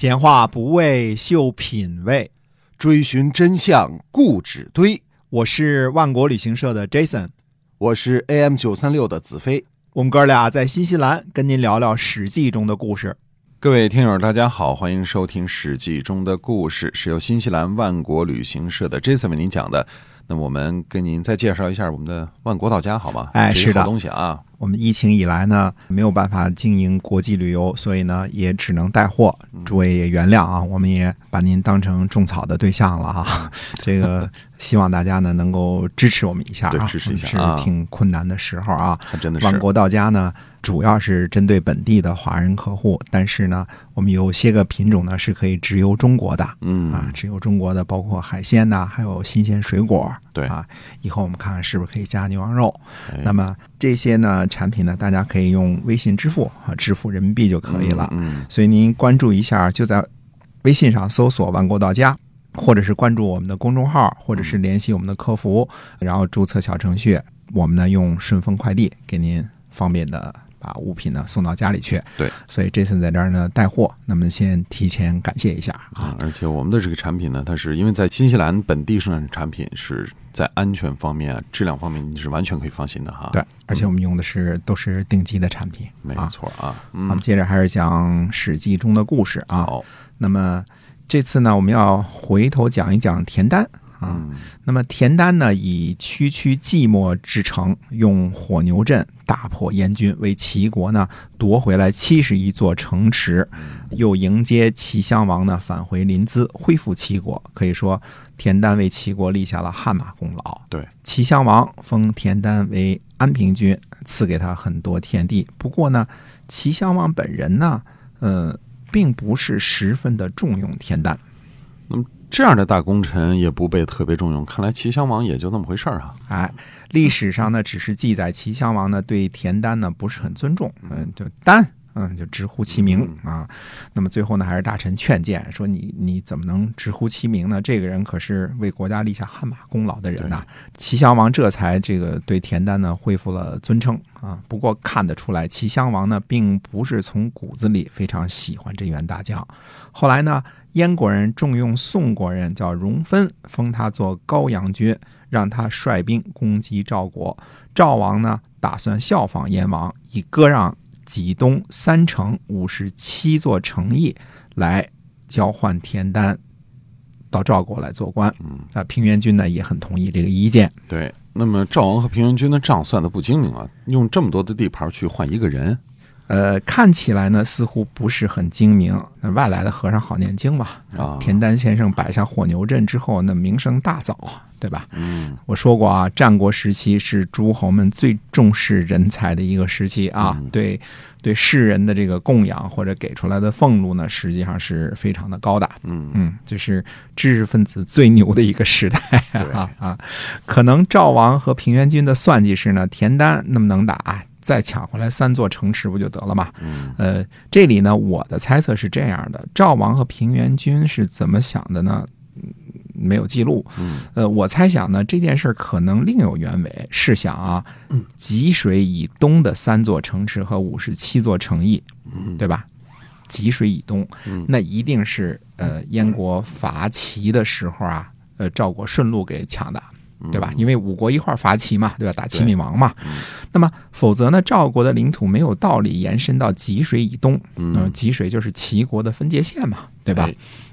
闲话不为秀品味，追寻真相固执堆。我是万国旅行社的 Jason，我是 AM 九三六的子飞。我们哥俩在新西兰跟您聊聊《史记》中的故事。各位听友，大家好，欢迎收听《史记》中的故事，是由新西兰万国旅行社的 Jason 为您讲的。那么我们跟您再介绍一下我们的万国到家好吗？哎，是的，东西啊。我们疫情以来呢，没有办法经营国际旅游，所以呢，也只能带货。诸位也原谅啊，我们也把您当成种草的对象了啊。这个希望大家呢能够支持我们一下啊，支持一下是挺困难的时候啊。真的是万国到家呢。主要是针对本地的华人客户，但是呢，我们有些个品种呢是可以直邮中国的，嗯啊，直邮中国的包括海鲜呐，还有新鲜水果，对啊，以后我们看看是不是可以加牛羊肉。那么这些呢产品呢，大家可以用微信支付啊，支付人民币就可以了。嗯，所以您关注一下，就在微信上搜索“万国到家”，或者是关注我们的公众号，或者是联系我们的客服，然后注册小程序，我们呢用顺丰快递给您方便的。把物品呢送到家里去，对，所以这次在这儿呢带货，那么先提前感谢一下啊！而且我们的这个产品呢，它是因为在新西兰本地生产产品，是在安全方面、质量方面你是完全可以放心的哈。对，而且我们用的是都是顶级的产品，没错啊。我们接着还是讲《史记》中的故事啊。好，那么这次呢，我们要回头讲一讲田丹。啊，那么田丹呢，以区区寂寞之城，用火牛阵大破燕军，为齐国呢夺回来七十一座城池，又迎接齐襄王呢返回临淄，恢复齐国。可以说，田丹为齐国立下了汗马功劳。对，齐襄王封田丹为安平君，赐给他很多田地。不过呢，齐襄王本人呢，呃，并不是十分的重用田丹。那么。这样的大功臣也不被特别重用，看来齐襄王也就那么回事儿啊。哎，历史上呢，只是记载齐襄王呢对田丹呢不是很尊重，嗯，就丹，嗯，就直呼其名啊。那么最后呢，还是大臣劝谏说：“你你怎么能直呼其名呢？这个人可是为国家立下汗马功劳的人呐。”齐襄王这才这个对田丹呢恢复了尊称啊。不过看得出来，齐襄王呢并不是从骨子里非常喜欢这员大将。后来呢？燕国人重用宋国人，叫荣分，封他做高阳君，让他率兵攻击赵国。赵王呢，打算效仿燕王，以割让济东三城五十七座城邑来交换田丹，到赵国来做官。嗯，啊，平原君呢也很同意这个意见。对，那么赵王和平原君的账算的不精明啊，用这么多的地盘去换一个人。呃，看起来呢，似乎不是很精明。那外来的和尚好念经嘛。啊，田丹先生摆下火牛阵之后，那名声大噪，对吧？嗯，我说过啊，战国时期是诸侯们最重视人才的一个时期啊。对，对世人的这个供养或者给出来的俸禄呢，实际上是非常的高的。嗯嗯，就是知识分子最牛的一个时代啊啊！可能赵王和平原君的算计是呢，田丹那么能打。再抢回来三座城池不就得了吗？呃，这里呢，我的猜测是这样的：赵王和平原君是怎么想的呢？没有记录。呃，我猜想呢，这件事可能另有原委。试想啊，济水以东的三座城池和五十七座城邑，对吧？济水以东，那一定是呃燕国伐齐的时候啊，呃赵国顺路给抢的。对吧？因为五国一块儿伐齐嘛，对吧？打齐闵王嘛。那么，否则呢？赵国的领土没有道理延伸到济水以东。嗯，济水就是齐国的分界线嘛，对吧？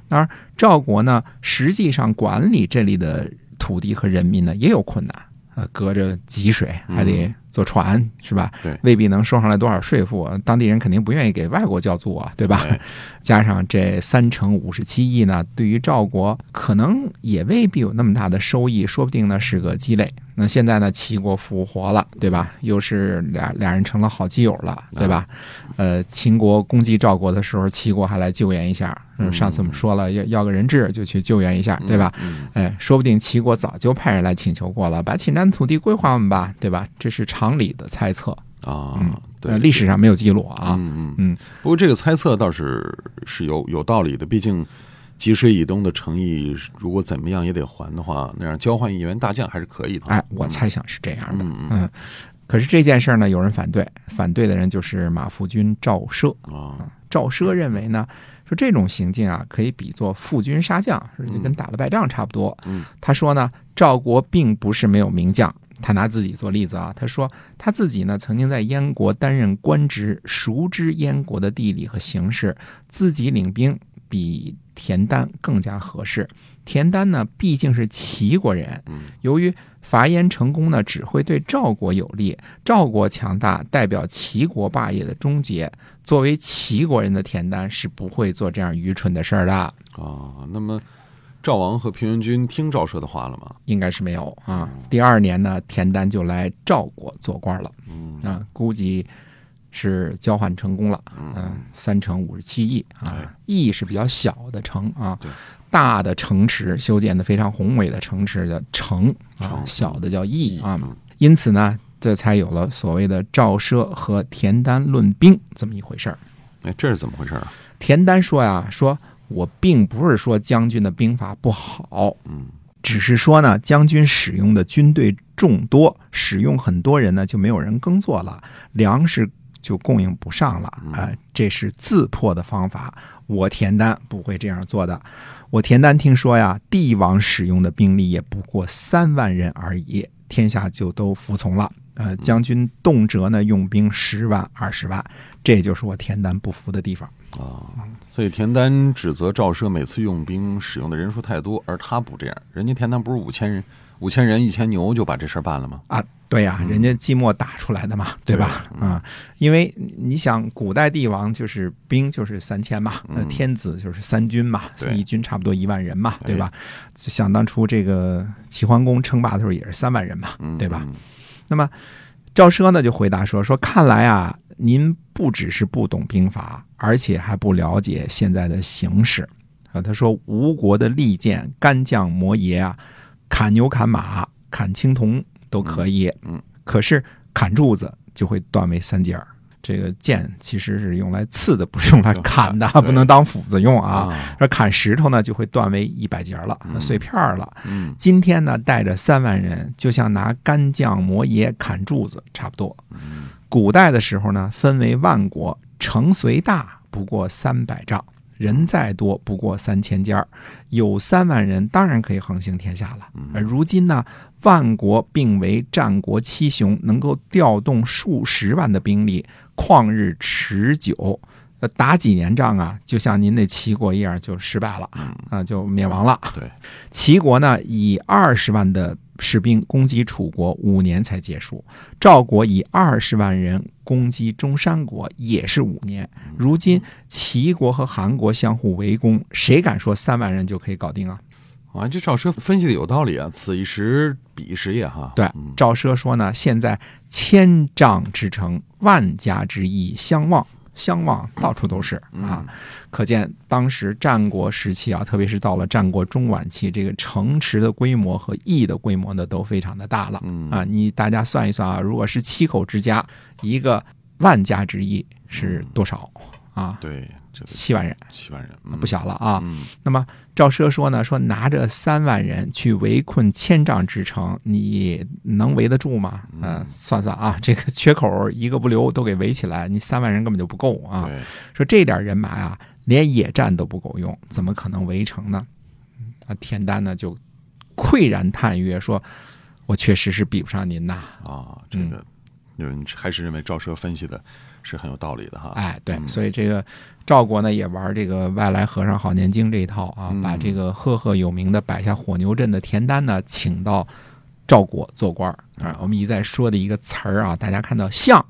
而赵国呢，实际上管理这里的土地和人民呢，也有困难。呃，隔着济水还得坐船，是吧？对，未必能收上来多少税赋，当地人肯定不愿意给外国交租啊，对吧？加上这三乘五十七亿呢，对于赵国可能也未必有那么大的收益，说不定呢是个鸡肋。那现在呢，齐国复活了，对吧？又是俩俩人成了好基友了，对吧？呃，秦国攻击赵国的时候，齐国还来救援一下。嗯，上次我们说了，要要个人质，就去救援一下，对吧？哎，说不定齐国早就派人来请求过了，把侵占土地归还我们吧，对吧？这是常理的猜测啊。对，历史上没有记录啊。嗯嗯嗯。不过这个猜测倒是是有有道理的，毕竟。吉水以东的诚意，如果怎么样也得还的话，那样交换一员大将还是可以的。哎，我猜想是这样的。嗯，可是这件事呢，有人反对，反对的人就是马副军赵奢啊。赵奢认为呢，说这种行径啊，可以比作负军杀将，就跟打了败仗差不多。嗯他说呢，赵国并不是没有名将。他拿自己做例子啊，他说他自己呢曾经在燕国担任官职，熟知燕国的地理和形势，自己领兵比田丹更加合适。田丹呢毕竟是齐国人，由于伐燕成功呢，只会对赵国有利，赵国强大代表齐国霸业的终结。作为齐国人的田丹是不会做这样愚蠢的事儿的，啊，那么赵王和平原君听赵奢的话了吗？应该是没有。啊。第二年呢，田丹就来赵国做官了，嗯。啊，估计是交换成功了，嗯、三城五十七亿。哎啊，邑是比较小的城啊对，大的城池修建的非常宏伟的城池叫城啊，小的叫邑啊。嗯，因此呢，这才有了所谓的赵奢和田丹论兵这么一回事儿。哎，这是怎么回事啊？田丹说呀，说我并不是说将军的兵法不好，嗯，只是说呢，将军使用的军队众多，使用很多人呢，就没有人耕作了，粮食就供应不上了，啊、这是自破的方法。我田丹不会这样做的。我田丹听说呀，帝王使用的兵力也不过三万人而已，天下就都服从了。呃，将军动辄呢用兵十万、二十万，这就是我田丹不服的地方。啊，所以田丹指责赵奢每次用兵使用的人数太多，而他不这样。人家田丹不是五千人、五千人、一千牛就把这事儿办了吗？啊，对呀、人家寂寞打出来的嘛，对吧？啊，因为你想，古代帝王就是兵就是三千嘛，那天子就是三军嘛，对一军差不多一万人嘛，对吧？就想当初这个齐桓公称霸的时候也是三万人嘛，对吧？嗯那么赵奢呢就回答说：“说看来啊，您不只是不懂兵法，而且还不了解现在的形势。”啊，他说吴国的利剑、干将、摩耶啊，砍牛、砍马、砍青铜都可以，嗯，可是砍柱子就会断为三截儿。这个剑其实是用来刺的，不是用来砍的，不能当斧子用啊。啊，而砍石头呢，就会断为一百节儿了，碎片儿了。嗯今天呢，带着三万人，就像拿干将磨爷砍柱子差不多。古代的时候呢，分为万国，城虽大不过三百丈，人再多不过三千家儿，有三万人，当然可以横行天下了。而如今呢，万国并为战国七雄，能够调动数十万的兵力，旷日持久。呃，打几年仗啊，就像您那齐国一样，就失败了，啊，就灭亡了。对，齐国呢以二十万的士兵攻击楚国，五年才结束；赵国以二十万人攻击中山国，也是五年。如今齐国和韩国相互围攻，谁敢说三万人就可以搞定啊？啊，这赵奢分析的有道理啊，此一时彼一时也哈。对嗯，赵奢说呢，现在千丈之城，万家之邑相望。相望到处都是啊，可见当时战国时期啊，特别是到了战国中晚期，这个城池的规模和邑的规模呢都非常的大了嗯啊。你大家算一算啊，如果是七口之家，一个万家之邑是多少啊？对，这个七万人，七万人，嗯不小了啊。嗯那么赵奢说呢，说拿着三万人去围困千丈之城，你能围得住吗？嗯、算算啊，这个缺口一个不留都给围起来，你三万人根本就不够啊。说这点人马啊，连野战都不够用，怎么可能围城呢？啊，田丹呢就喟然叹曰说：“我确实是比不上您呐。啊，这嗯个有人还是认为赵奢分析的是很有道理的哈。哎，对，嗯所以这个赵国呢也玩这个外来和尚好念经这一套啊，嗯把这个赫赫有名的摆下火牛阵的田丹呢请到赵国做官啊。我们一再说的一个词儿啊，大家看到相，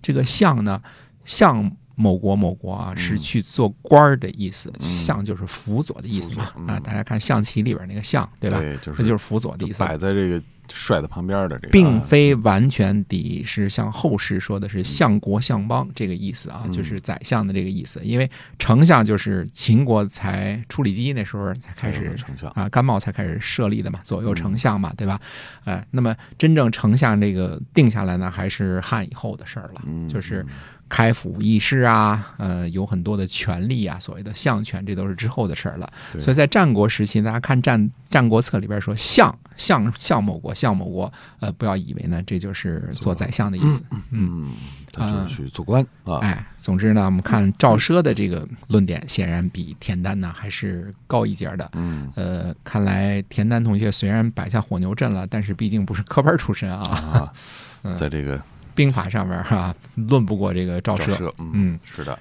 这个相呢，相某国某国啊，是去做官儿的意思，嗯相就是辅佐的意思嘛嗯啊。大家看象棋里边那个象，对吧？对，就是这就是辅佐的意思。摆在这个帅的旁边的这个，并非完全抵是像后世说的是相国相邦这个意思啊，嗯就是宰相的这个意思。因为丞相就是秦国才处理机那时候才开始丞相，啊，甘茂才开始设立的嘛，左右丞相嘛，对吧？呃，那么真正丞相这个定下来呢，还是汉以后的事儿了，嗯，就是开府议事啊，呃，有很多的权利啊，所谓的相权，这都是之后的事儿了。所以在战国时期，大家看战《战国策》里边说相相相某国相某国，呃，不要以为呢这就是做宰相的意思。嗯，他就是去做官啊。哎，总之呢，我们看赵奢的这个论点，显然比田丹呢还是高一截儿的。嗯呃，看来田丹同学虽然摆下火牛阵了，但是毕竟不是科班出身啊，在这个兵法上面哈、论不过这个赵奢。赵奢，嗯嗯，是的。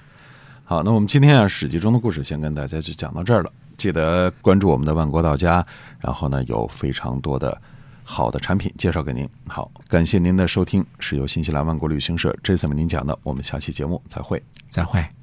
好，那我们今天啊，《史记》中的故事先跟大家就讲到这儿了。记得关注我们的万国到家，然后呢，有非常多的好的产品介绍给您。好，感谢您的收听，是由新西兰万国旅行社 Jason 为您讲的。我们下期节目再会。再会。